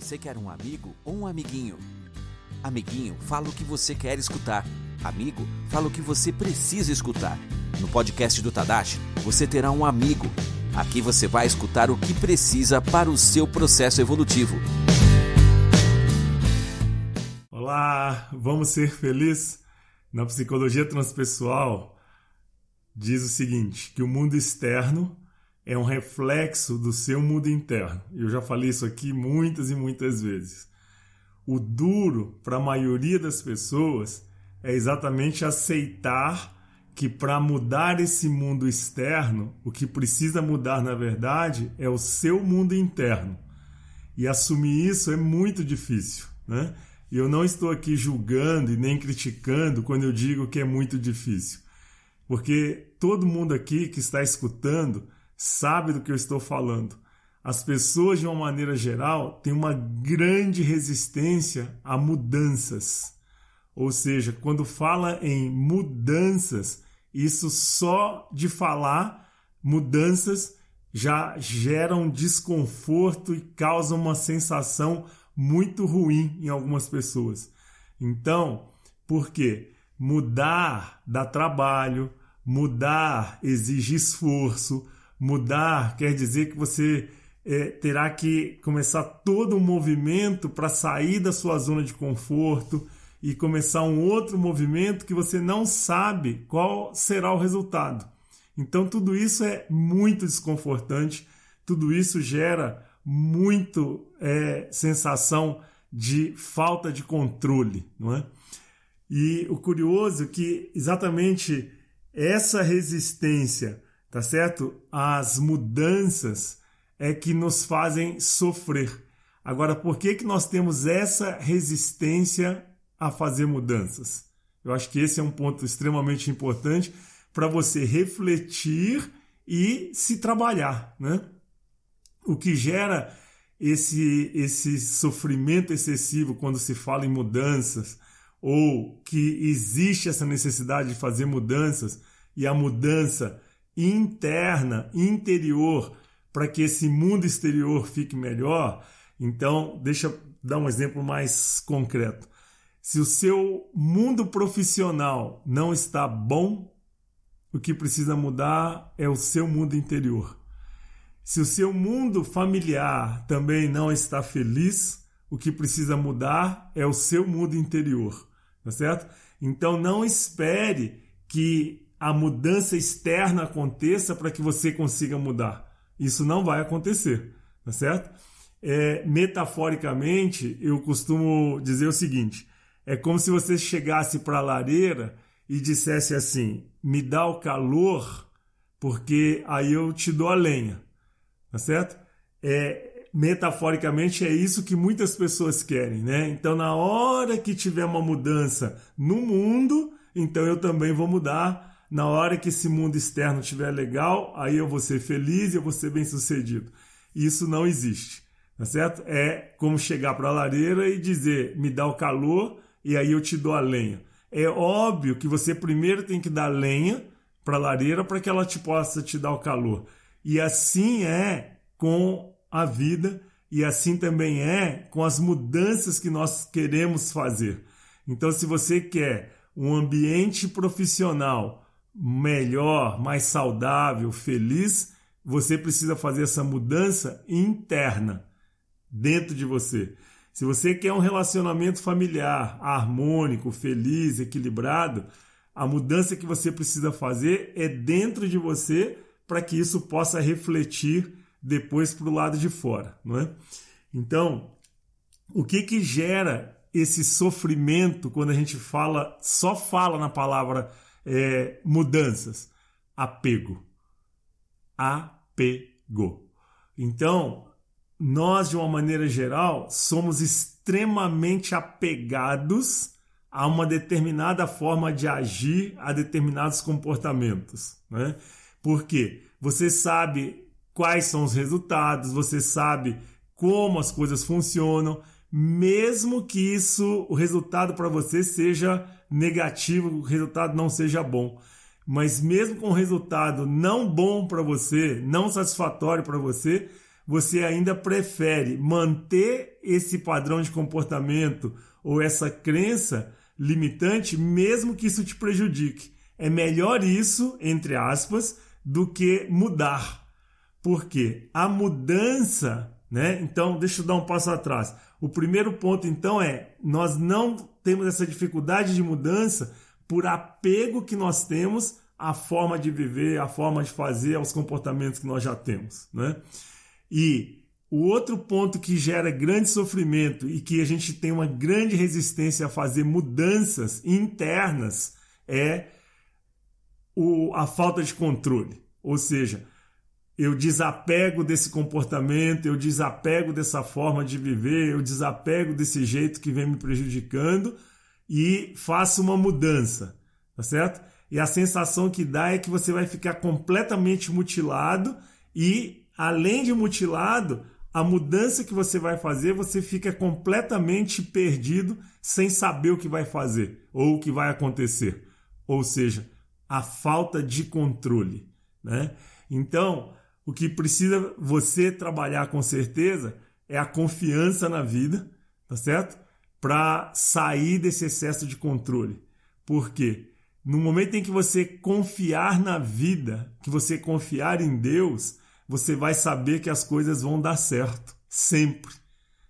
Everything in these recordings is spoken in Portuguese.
Você quer um amigo ou um amiguinho? Amiguinho, fala o que você quer escutar. Amigo, fala o que você precisa escutar. No podcast do Tadashi, você terá um amigo. Aqui você vai escutar o que precisa para o seu processo evolutivo. Olá, vamos ser felizes? Na psicologia transpessoal, diz o seguinte: que o mundo externo é um reflexo do seu mundo interno. Eu já falei isso aqui muitas e muitas vezes. O duro para a maioria das pessoas é exatamente aceitar que para mudar esse mundo externo, o que precisa mudar na verdade é o seu mundo interno. E assumir isso é muito difícil, né? E eu não estou aqui julgando e nem criticando quando eu digo que é muito difícil. Porque todo mundo aqui que está escutando sabe do que eu estou falando. As pessoas, de uma maneira geral, têm uma grande resistência a mudanças. Ou seja, quando fala em mudanças, isso só de falar mudanças já gera um desconforto e causa uma sensação muito ruim em algumas pessoas. Então, por quê? Mudar dá trabalho, mudar exige esforço, Mudar quer dizer que você é, terá que começar todo um movimento para sair da sua zona de conforto e começar um outro movimento que você não sabe qual será o resultado. Então, tudo isso é muito desconfortante, tudo isso gera muito é, sensação de falta de controle, não é? E o curioso é que exatamente essa resistência tá certo? As mudanças é que nos fazem sofrer. Agora, por que, que nós temos essa resistência a fazer mudanças? Eu acho que esse é um ponto extremamente importante para você refletir e se trabalhar, né? O que gera esse, esse sofrimento excessivo quando se fala em mudanças ou que existe essa necessidade de fazer mudanças e a mudança interna, interior, para que esse mundo exterior fique melhor, então deixa eu dar um exemplo mais concreto. Se o seu mundo profissional não está bom, o que precisa mudar é o seu mundo interior. Se o seu mundo familiar também não está feliz, o que precisa mudar é o seu mundo interior, tá certo? Então não espere que a mudança externa aconteça para que você consiga mudar. Isso não vai acontecer, tá certo? É, metaforicamente, eu costumo dizer o seguinte: é como se você chegasse para a lareira e dissesse assim: me dá o calor, porque aí eu te dou a lenha, tá certo? É, metaforicamente é isso que muitas pessoas querem, né? Então, na hora que tiver uma mudança no mundo, então eu também vou mudar na hora que esse mundo externo estiver legal, aí eu vou ser feliz e eu vou ser bem sucedido. Isso não existe, tá certo? É como chegar para a lareira e dizer, me dá o calor e aí eu te dou a lenha. É óbvio que você primeiro tem que dar lenha para a lareira para que ela te possa te dar o calor. E assim é com a vida e assim também é com as mudanças que nós queremos fazer. Então, se você quer um ambiente profissional melhor, mais saudável, feliz, você precisa fazer essa mudança interna dentro de você. Se você quer um relacionamento familiar harmônico, feliz, equilibrado, a mudança que você precisa fazer é dentro de você para que isso possa refletir depois para o lado de fora, não é? Então, o que que gera esse sofrimento quando a gente fala, só fala na palavra é, mudanças? Apego. Apego. Então, nós, de uma maneira geral, somos extremamente apegados a uma determinada forma de agir, a determinados comportamentos. Né? Por quê? Você sabe quais são os resultados, você sabe como as coisas funcionam, mesmo que isso, o resultado para você seja negativo, o resultado não seja bom. Mas mesmo com o resultado não bom para você, não satisfatório para você, você ainda prefere manter esse padrão de comportamento ou essa crença limitante, mesmo que isso te prejudique. É melhor isso, entre aspas, do que mudar. Porque a mudança, né? Então, deixa eu dar um passo atrás. O primeiro ponto, então, é nós não temos essa dificuldade de mudança por apego que nós temos à forma de viver, à forma de fazer, aos comportamentos que nós já temos, né? E o outro ponto que gera grande sofrimento e que a gente tem uma grande resistência a fazer mudanças internas é o, a falta de controle. Ou seja, eu desapego desse comportamento, eu desapego dessa forma de viver, eu desapego desse jeito que vem me prejudicando e faço uma mudança, tá certo? E a sensação que dá é que você vai ficar completamente mutilado e, além de mutilado, a mudança que você vai fazer, você fica completamente perdido sem saber o que vai fazer ou o que vai acontecer. Ou seja, a falta de controle, né? Então, o que precisa você trabalhar com certeza é a confiança na vida, tá certo? Para sair desse excesso de controle. Por quê? No momento em que você confiar na vida, que você confiar em Deus, você vai saber que as coisas vão dar certo. Sempre.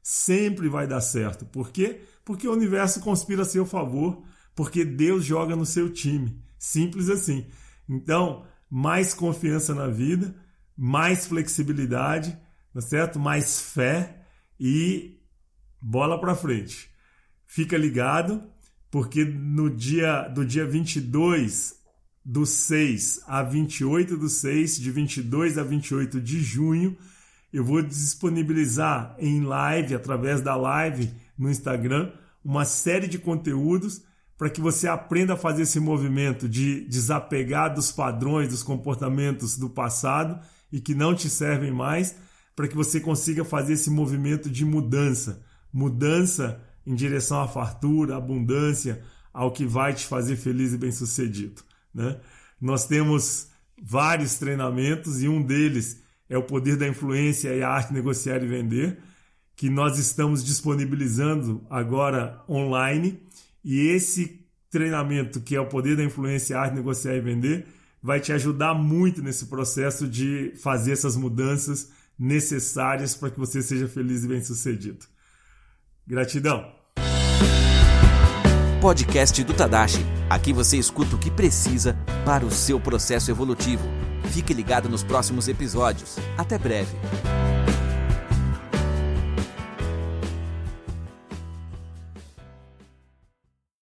Sempre vai dar certo. Por quê? Porque o universo conspira a seu favor, porque Deus joga no seu time. Simples assim. Então, mais confiança na vida, mais flexibilidade, tá certo? Mais fé e bola para frente. Fica ligado, porque no dia do dia 22 do 6 a 28 do 6, de 22 a 28 de junho, eu vou disponibilizar em live, através da live no Instagram, uma série de conteúdos para que você aprenda a fazer esse movimento de desapegar dos padrões, dos comportamentos do passado e que não te servem mais, para que você consiga fazer esse movimento de mudança mudança em direção à fartura, abundância, ao que vai te fazer feliz e bem-sucedido. Né? Nós temos vários treinamentos e um deles é o poder da influência e a arte de negociar e vender, que nós estamos disponibilizando agora online e esse treinamento, que é o poder da influência, arte, negociar e vender, vai te ajudar muito nesse processo de fazer essas mudanças necessárias para que você seja feliz e bem-sucedido. Gratidão. Podcast do Tadashi. Aqui você escuta o que precisa para o seu processo evolutivo. Fique ligado nos próximos episódios. Até breve.